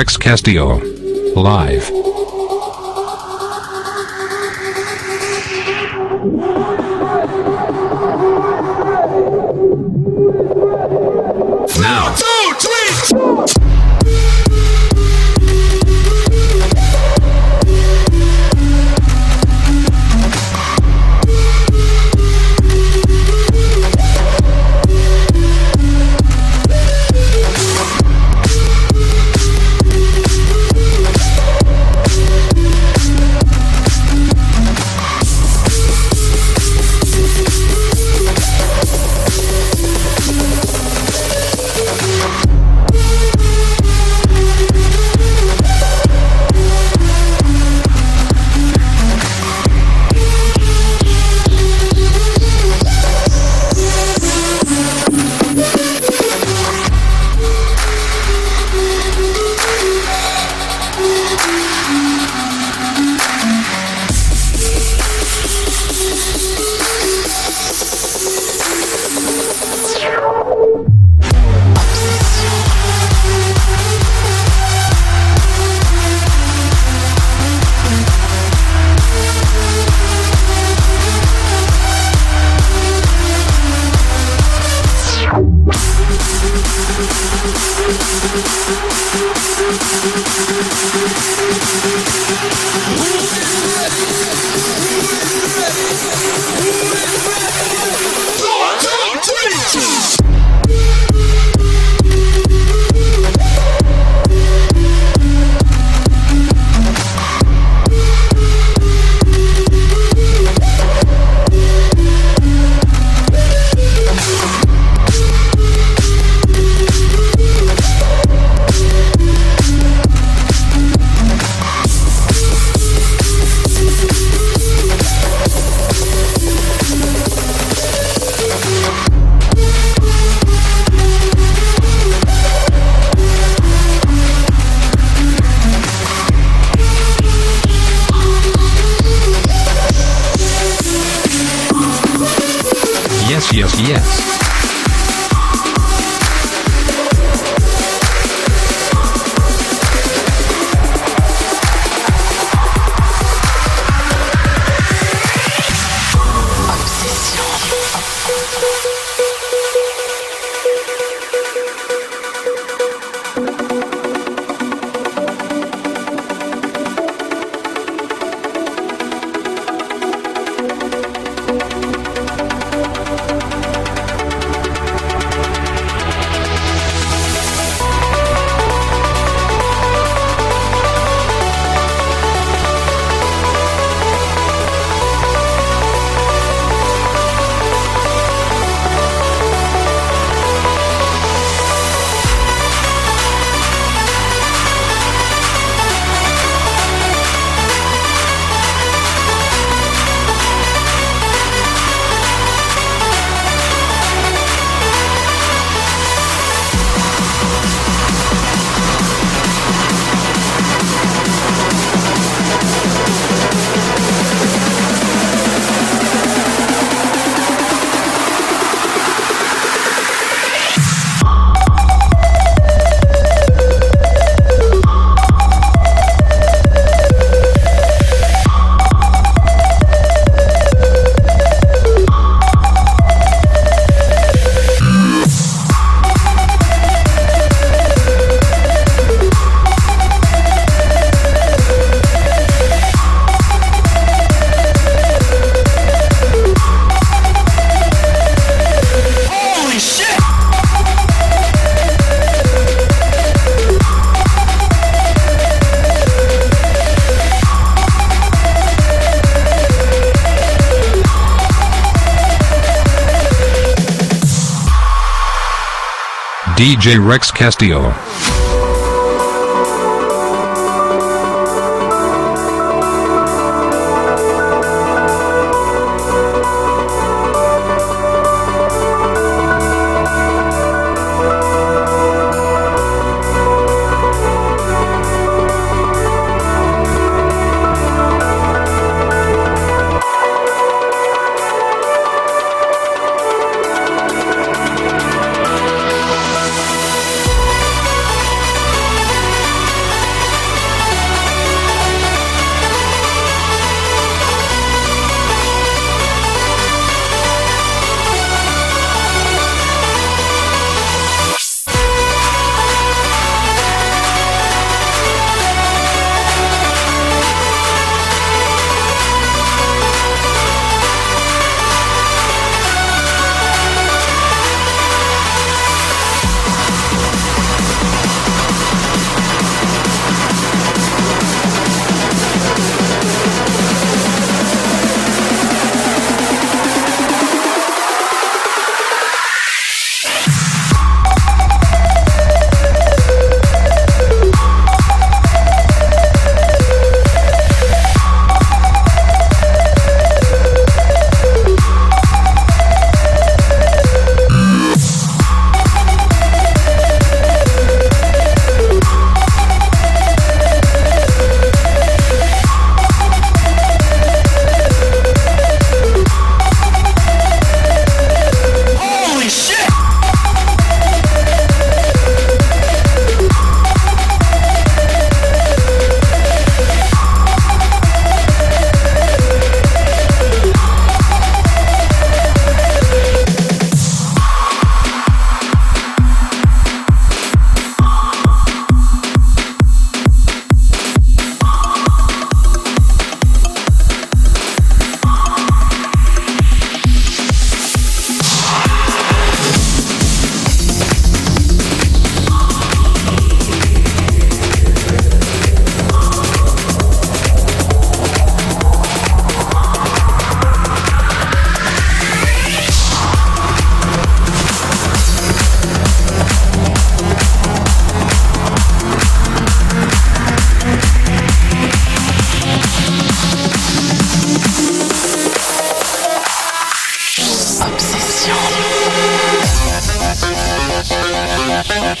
Rex Castillo. Live. DJ Rex Castillo. We'll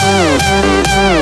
Música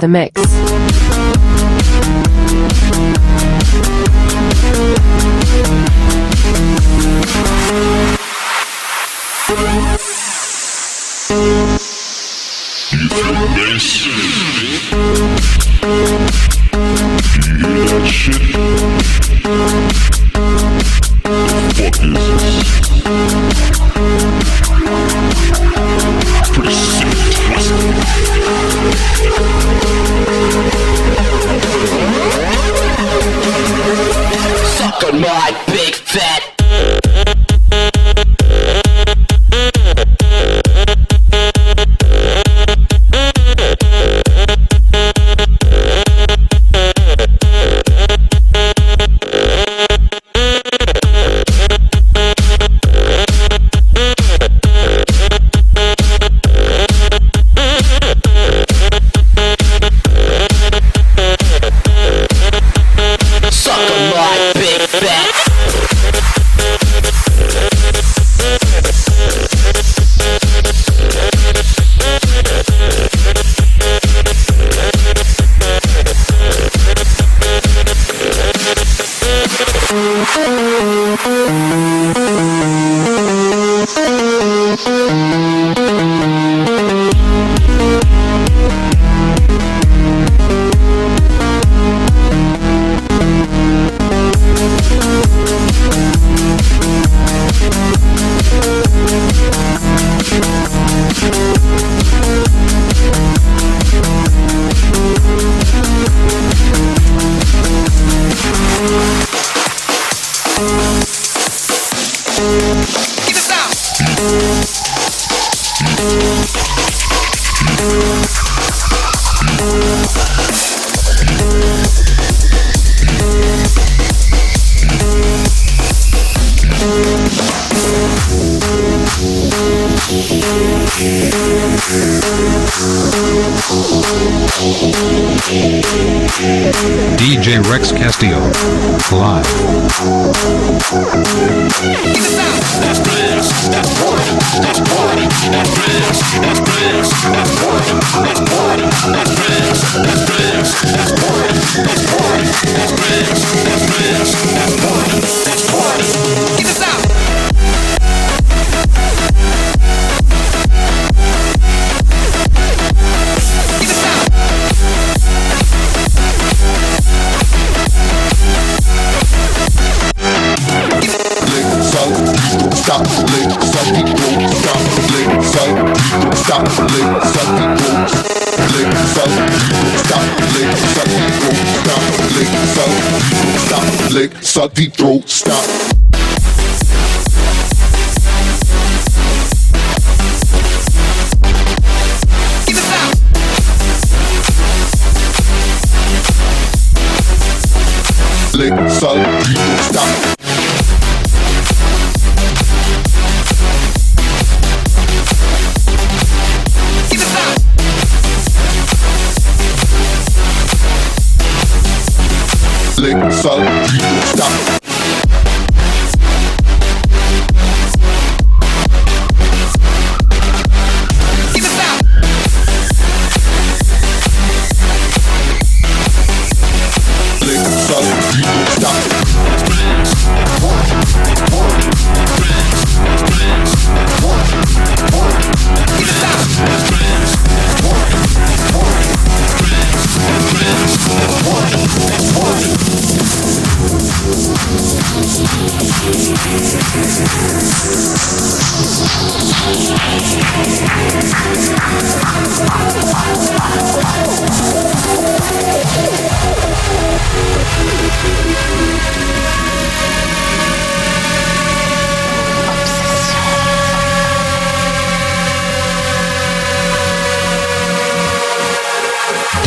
The mix.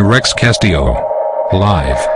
Rex Castillo. Live.